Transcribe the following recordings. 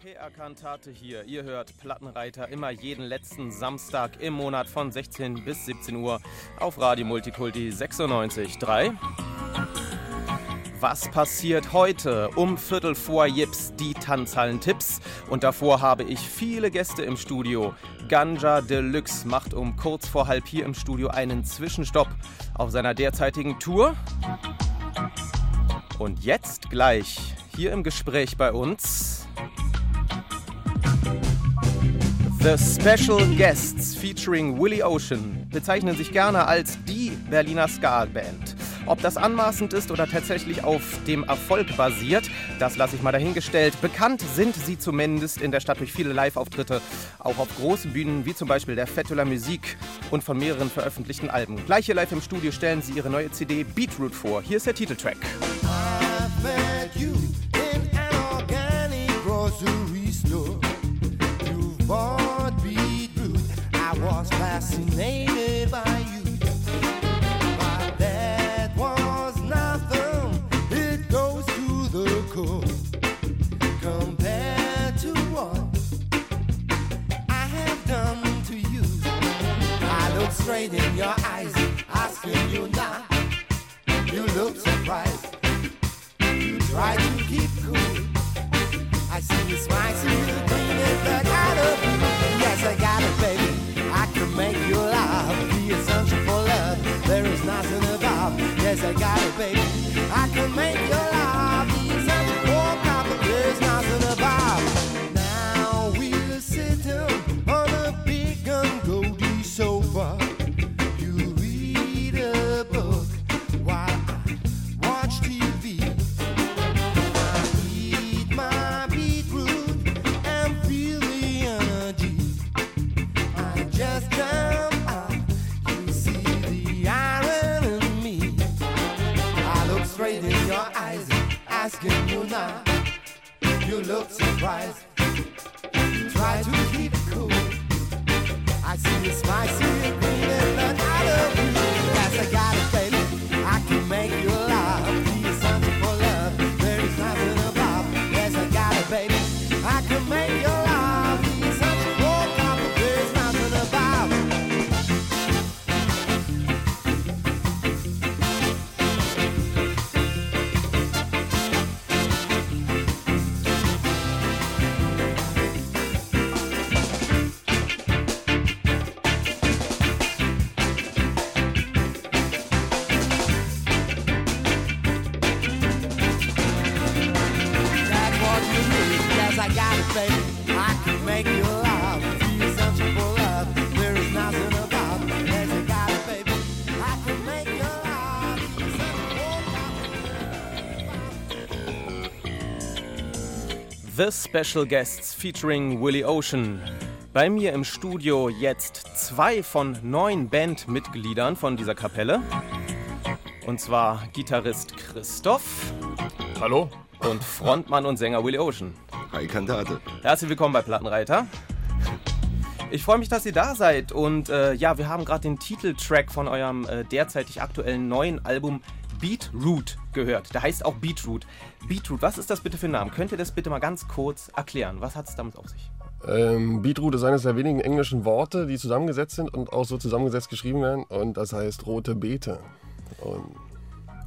PR Kantate hier. Ihr hört Plattenreiter immer jeden letzten Samstag im Monat von 16 bis 17 Uhr auf Radio Multikulti 96.3. Was passiert heute? Um Viertel vor Jips die Tanzhallen-Tipps. Und davor habe ich viele Gäste im Studio. Ganja Deluxe macht um kurz vor halb hier im Studio einen Zwischenstopp auf seiner derzeitigen Tour. Und jetzt gleich hier im Gespräch bei uns The Special Guests featuring Willie Ocean bezeichnen sich gerne als die Berliner Ska-Band. Ob das anmaßend ist oder tatsächlich auf dem Erfolg basiert, das lasse ich mal dahingestellt. Bekannt sind sie zumindest in der Stadt durch viele Live-Auftritte, auch auf großen Bühnen wie zum Beispiel der Fettular Musik und von mehreren veröffentlichten Alben. Gleich hier live im Studio stellen sie ihre neue CD Beatroot vor. Hier ist der Titeltrack. I've was fascinated about. Yes, I got it, baby. I can make you laugh. Eyes, asking you now. You look surprised. Try to keep cool. I see you smile, see you and look out of you. Yes, I got it, baby. I can make you laugh. The essential for love. There is nothing about. Yes, I got it, baby. I can make you laugh. Special Guests featuring Willie Ocean. Bei mir im Studio jetzt zwei von neun Bandmitgliedern von dieser Kapelle. Und zwar Gitarrist Christoph Hallo? und Frontmann und Sänger Willie Ocean. Hi Kantate. Herzlich willkommen bei Plattenreiter. Ich freue mich, dass ihr da seid und äh, ja, wir haben gerade den Titeltrack von eurem äh, derzeitig aktuellen neuen Album Beatroot gehört. Der heißt auch Beatroot. Beatroot, was ist das bitte für ein Name? Könnt ihr das bitte mal ganz kurz erklären? Was hat es damit auf sich? Ähm, Beetroot ist eines der wenigen englischen Worte, die zusammengesetzt sind und auch so zusammengesetzt geschrieben werden. Und das heißt rote Beete. Und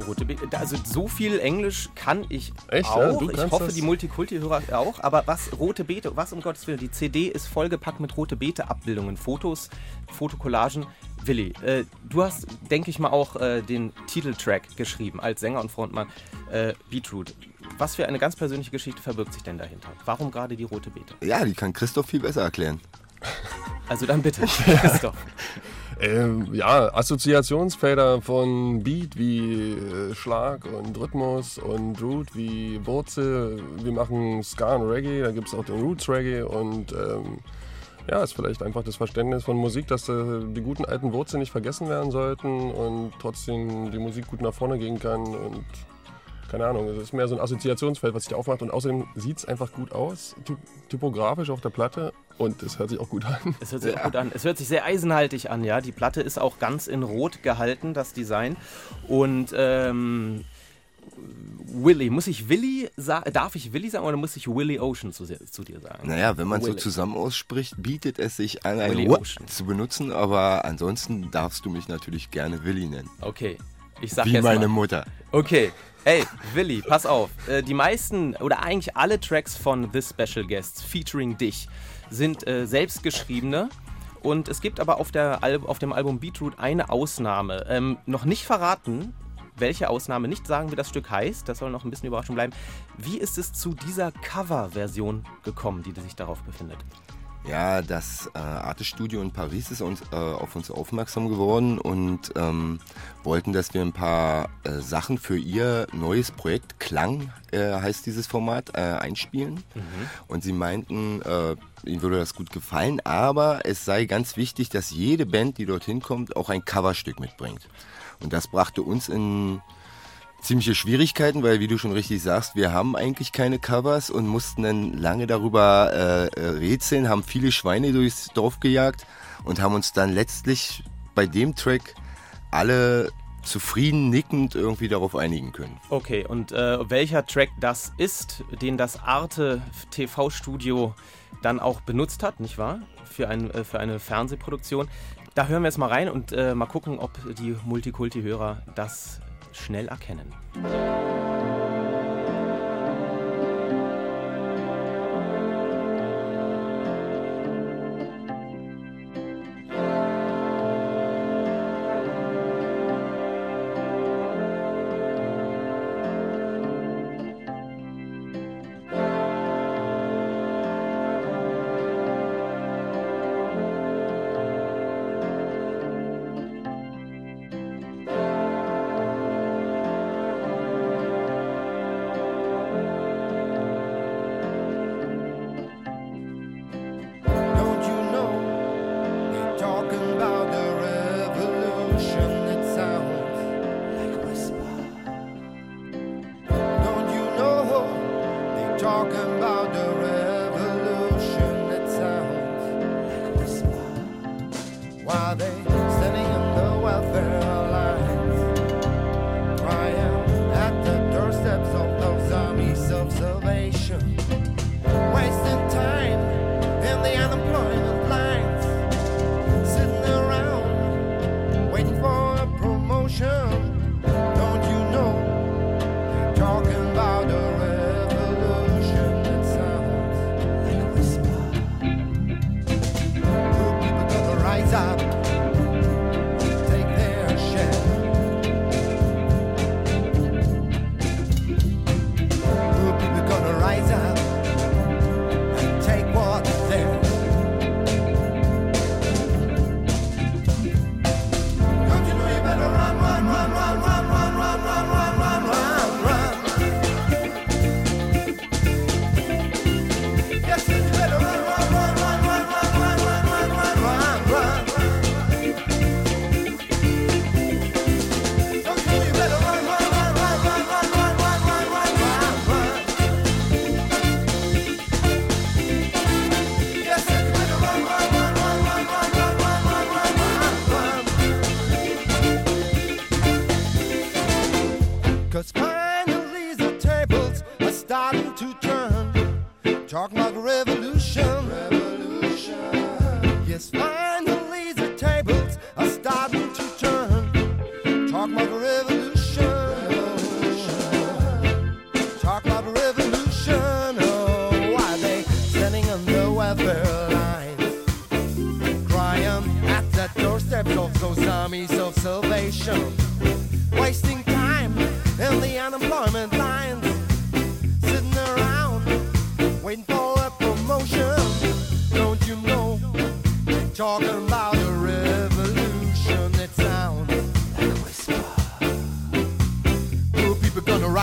Rote Be also so viel Englisch kann ich Echt, auch. ja? Du ich hoffe, das? die Multikulti-Hörer auch. Aber was rote Beete, was um Gottes Willen, die CD ist vollgepackt mit rote Beete-Abbildungen, Fotos, Fotokollagen. Willi, äh, du hast, denke ich mal, auch äh, den Titeltrack geschrieben als Sänger und Frontmann äh, Beatroot. Was für eine ganz persönliche Geschichte verbirgt sich denn dahinter? Warum gerade die rote Beete? Ja, die kann Christoph viel besser erklären. Also dann bitte, Christoph. Ähm, ja, Assoziationsfelder von Beat wie äh, Schlag und Rhythmus und Root wie Wurzel. Wir machen Ska und Reggae, da gibt es auch den Roots Reggae und ähm, ja, ist vielleicht einfach das Verständnis von Musik, dass äh, die guten alten Wurzeln nicht vergessen werden sollten und trotzdem die Musik gut nach vorne gehen kann und keine Ahnung, es ist mehr so ein Assoziationsfeld, was sich da aufmacht und außerdem sieht es einfach gut aus, ty typografisch auf der Platte und es hört sich auch gut an. Es hört sich auch gut an. Es hört sich sehr eisenhaltig an, ja. Die Platte ist auch ganz in Rot gehalten, das Design. Und ähm, Willy, muss ich Willy darf ich Willi sagen oder muss ich Willy Ocean zu, zu dir sagen? Naja, wenn man so zusammen ausspricht, bietet es sich an, ein Willy zu benutzen, aber ansonsten darfst du mich natürlich gerne Willi nennen. Okay, ich sag Wie jetzt meine mal. Mutter. Okay, Ey, Willi, pass auf. Äh, die meisten oder eigentlich alle Tracks von This Special Guests featuring dich sind äh, selbstgeschriebene. Und es gibt aber auf, der Al auf dem Album Beetroot eine Ausnahme. Ähm, noch nicht verraten, welche Ausnahme, nicht sagen, wie das Stück heißt. Das soll noch ein bisschen Überraschung bleiben. Wie ist es zu dieser Cover-Version gekommen, die sich darauf befindet? Ja, das äh, Artestudio in Paris ist uns, äh, auf uns aufmerksam geworden und ähm, wollten, dass wir ein paar äh, Sachen für ihr neues Projekt, Klang äh, heißt dieses Format, äh, einspielen. Mhm. Und sie meinten, äh, ihnen würde das gut gefallen, aber es sei ganz wichtig, dass jede Band, die dorthin kommt, auch ein Coverstück mitbringt. Und das brachte uns in ziemliche Schwierigkeiten, weil wie du schon richtig sagst, wir haben eigentlich keine Covers und mussten dann lange darüber äh, äh, rätseln, haben viele Schweine durchs Dorf gejagt und haben uns dann letztlich bei dem Track alle zufrieden nickend irgendwie darauf einigen können. Okay, und äh, welcher Track das ist, den das Arte TV-Studio dann auch benutzt hat, nicht wahr? Für, ein, äh, für eine Fernsehproduktion. Da hören wir jetzt mal rein und äh, mal gucken, ob die Multikulti-Hörer das schnell erkennen.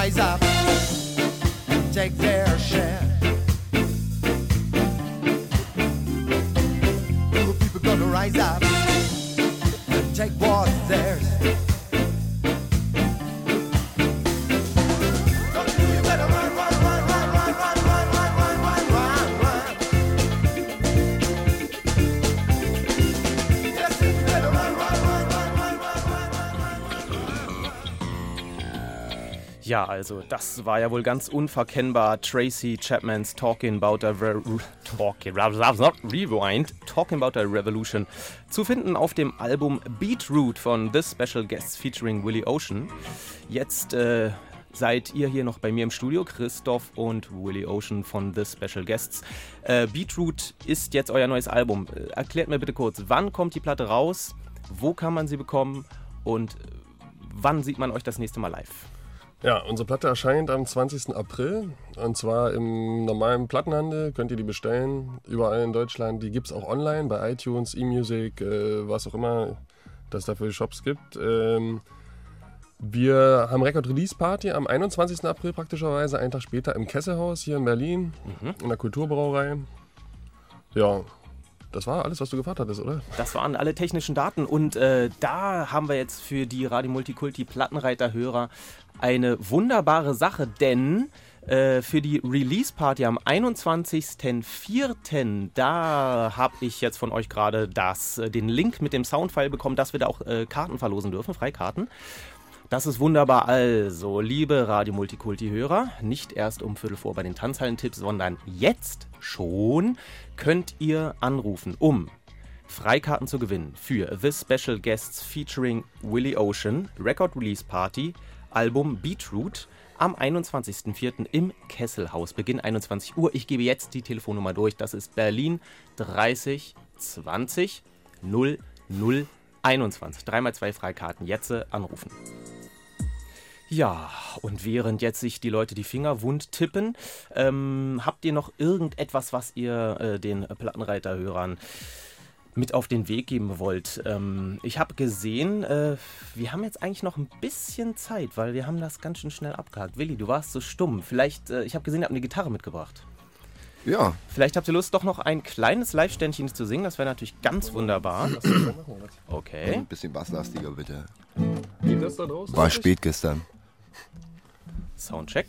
rise up. Ja, also das war ja wohl ganz unverkennbar Tracy Chapmans Talking About a Re Talking, Rewind, Talking About a Revolution zu finden auf dem Album Beetroot von The Special Guests featuring Willie Ocean. Jetzt äh, seid ihr hier noch bei mir im Studio, Christoph und Willie Ocean von The Special Guests. Äh, Beetroot ist jetzt euer neues Album. Äh, erklärt mir bitte kurz, wann kommt die Platte raus, wo kann man sie bekommen und wann sieht man euch das nächste Mal live? Ja, unsere Platte erscheint am 20. April und zwar im normalen Plattenhandel. Könnt ihr die bestellen, überall in Deutschland. Die gibt es auch online bei iTunes, eMusic, äh, was auch immer das dafür Shops gibt. Ähm, wir haben Record Release Party am 21. April praktischerweise, einen Tag später im Kesselhaus hier in Berlin, mhm. in der Kulturbrauerei. Ja, das war alles, was du gefragt hattest, oder? Das waren alle technischen Daten und äh, da haben wir jetzt für die Radio Multikulti Plattenreiter-Hörer eine wunderbare Sache, denn äh, für die Release-Party am 21.04. Da habe ich jetzt von euch gerade äh, den Link mit dem Soundfile bekommen, dass wir da auch äh, Karten verlosen dürfen, Freikarten. Das ist wunderbar. Also, liebe Radio Multikulti-Hörer, nicht erst um Viertel vor bei den Tanzhallen-Tipps, sondern jetzt schon könnt ihr anrufen, um Freikarten zu gewinnen für The Special Guests featuring Willie Ocean, Record Release Party, Album Beetroot am 21.04. im Kesselhaus. Beginn 21 Uhr. Ich gebe jetzt die Telefonnummer durch. Das ist Berlin 30 20 00 21. Dreimal zwei Freikarten. Jetzt anrufen. Ja, und während jetzt sich die Leute die Finger wund tippen, ähm, habt ihr noch irgendetwas, was ihr äh, den Plattenreiterhörern mit auf den Weg geben wollt? Ähm, ich habe gesehen, äh, wir haben jetzt eigentlich noch ein bisschen Zeit, weil wir haben das ganz schön schnell abgehakt. Willi, du warst so stumm. Vielleicht, äh, ich habe gesehen, ihr habt eine Gitarre mitgebracht. Ja. Vielleicht habt ihr Lust, doch noch ein kleines Live-Ständchen zu singen. Das wäre natürlich ganz wunderbar. Okay. Ein bisschen basslastiger, bitte. Geht das da draußen? War spät gestern. Soundcheck.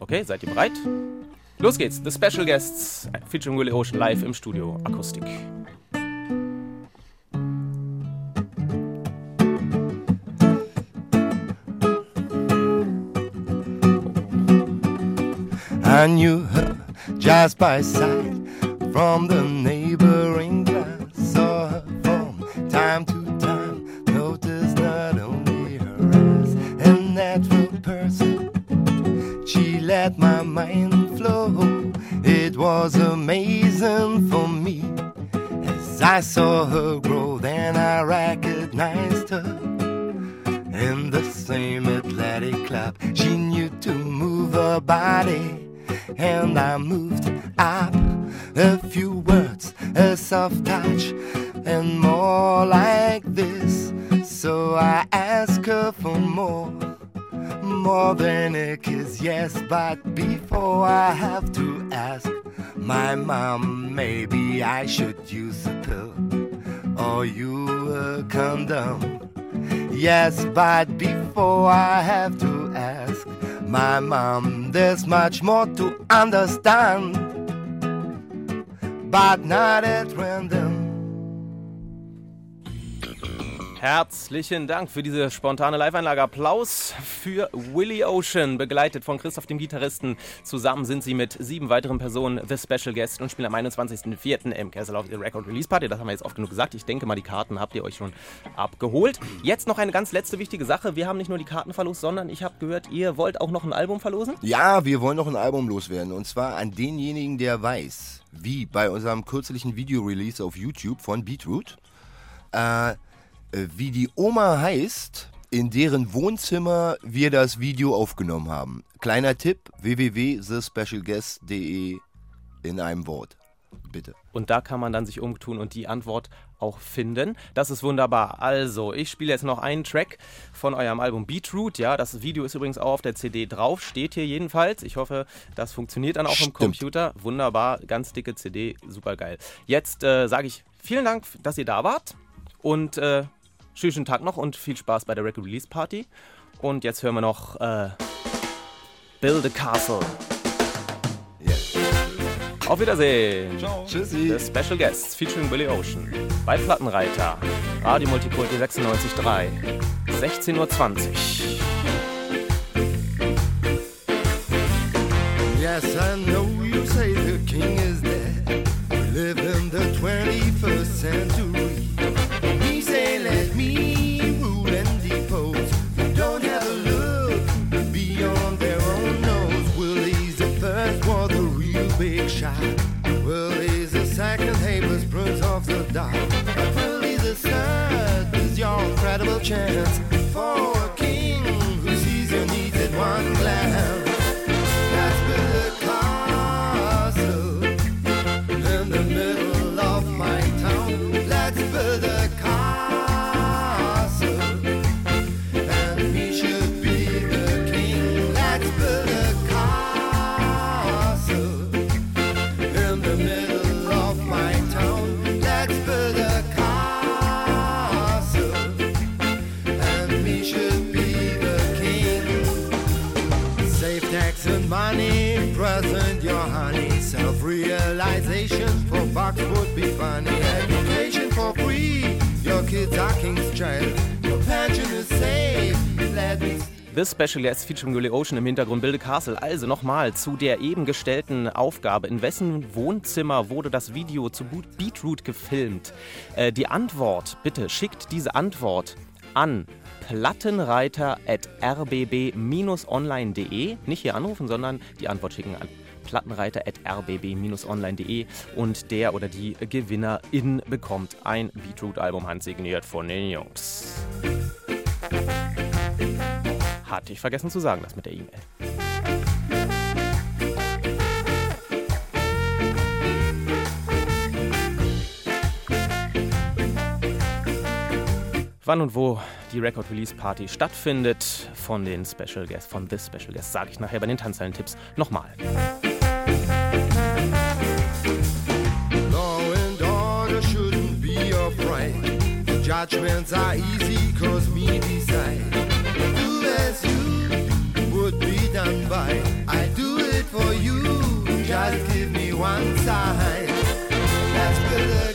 Okay, seid ihr bereit? Los geht's. The Special Guests featuring Willie Ocean live im Studio. Akustik. I knew her just by sight from the neighboring glass. Saw her from time to mind flow. It was amazing for me as I saw her grow. Then I recognized her in the same athletic club. She knew to move her body and I moved up a few words, a soft touch, and more like this. So I ask her for more, more than a kiss, yes. But before I have to ask my mom, maybe I should use a pill or you a condom. Yes, but before I have to ask my mom, there's much more to understand, but not at random. Herzlichen Dank für diese spontane Live-Einlage. Applaus für Willie Ocean, begleitet von Christoph, dem Gitarristen. Zusammen sind sie mit sieben weiteren Personen The Special Guest und spielen am 21.04. im Castle of the Record Release Party. Das haben wir jetzt oft genug gesagt. Ich denke mal, die Karten habt ihr euch schon abgeholt. Jetzt noch eine ganz letzte wichtige Sache. Wir haben nicht nur die Karten verlost, sondern ich habe gehört, ihr wollt auch noch ein Album verlosen? Ja, wir wollen noch ein Album loswerden. Und zwar an denjenigen, der weiß, wie bei unserem kürzlichen Video-Release auf YouTube von Beetroot, äh, wie die Oma heißt, in deren Wohnzimmer wir das Video aufgenommen haben. Kleiner Tipp, www.thespecialguest.de in einem Wort. Bitte. Und da kann man dann sich umtun und die Antwort auch finden. Das ist wunderbar. Also, ich spiele jetzt noch einen Track von eurem Album Beetroot. Ja, das Video ist übrigens auch auf der CD drauf, steht hier jedenfalls. Ich hoffe, das funktioniert dann auch Stimmt. im Computer. Wunderbar, ganz dicke CD, super geil. Jetzt äh, sage ich vielen Dank, dass ihr da wart und äh, schönen, Tag noch und viel Spaß bei der Record Release Party. Und jetzt hören wir noch äh, Build a Castle. Yeah. Auf Wiedersehen. Ciao. Tschüssi. The Special Guests featuring Billy Ocean. Bei Plattenreiter. Radio Multikulti 96.3. 16.20 Uhr. Yes, I know you say that. Third is your incredible chance honey. Self realization for bucks would be funny. Education for free, your kids are king's child. Your pension is safe. Let me This Special Guest featuring Willie Ocean im Hintergrund Bilde Castle. Also nochmal zu der eben gestellten Aufgabe. In wessen Wohnzimmer wurde das Video zu Beetroot gefilmt? Äh, die Antwort, bitte schickt diese Antwort an plattenreiter.rbb-online.de. Nicht hier anrufen, sondern die Antwort schicken an plattenreiter.rbb-online.de und der oder die Gewinnerin bekommt ein Beetroot-Album handsigniert von den Jungs. Hatte ich vergessen zu sagen, das mit der E-Mail. Wann und wo die Record Release Party stattfindet von den Special Guests, von This Special Guest, sage ich nachher bei den Tanzhallen-Tipps nochmal. judgments are easy cause me decide. Do as you would be done by. I do it for you, just give me one sign. That's good enough.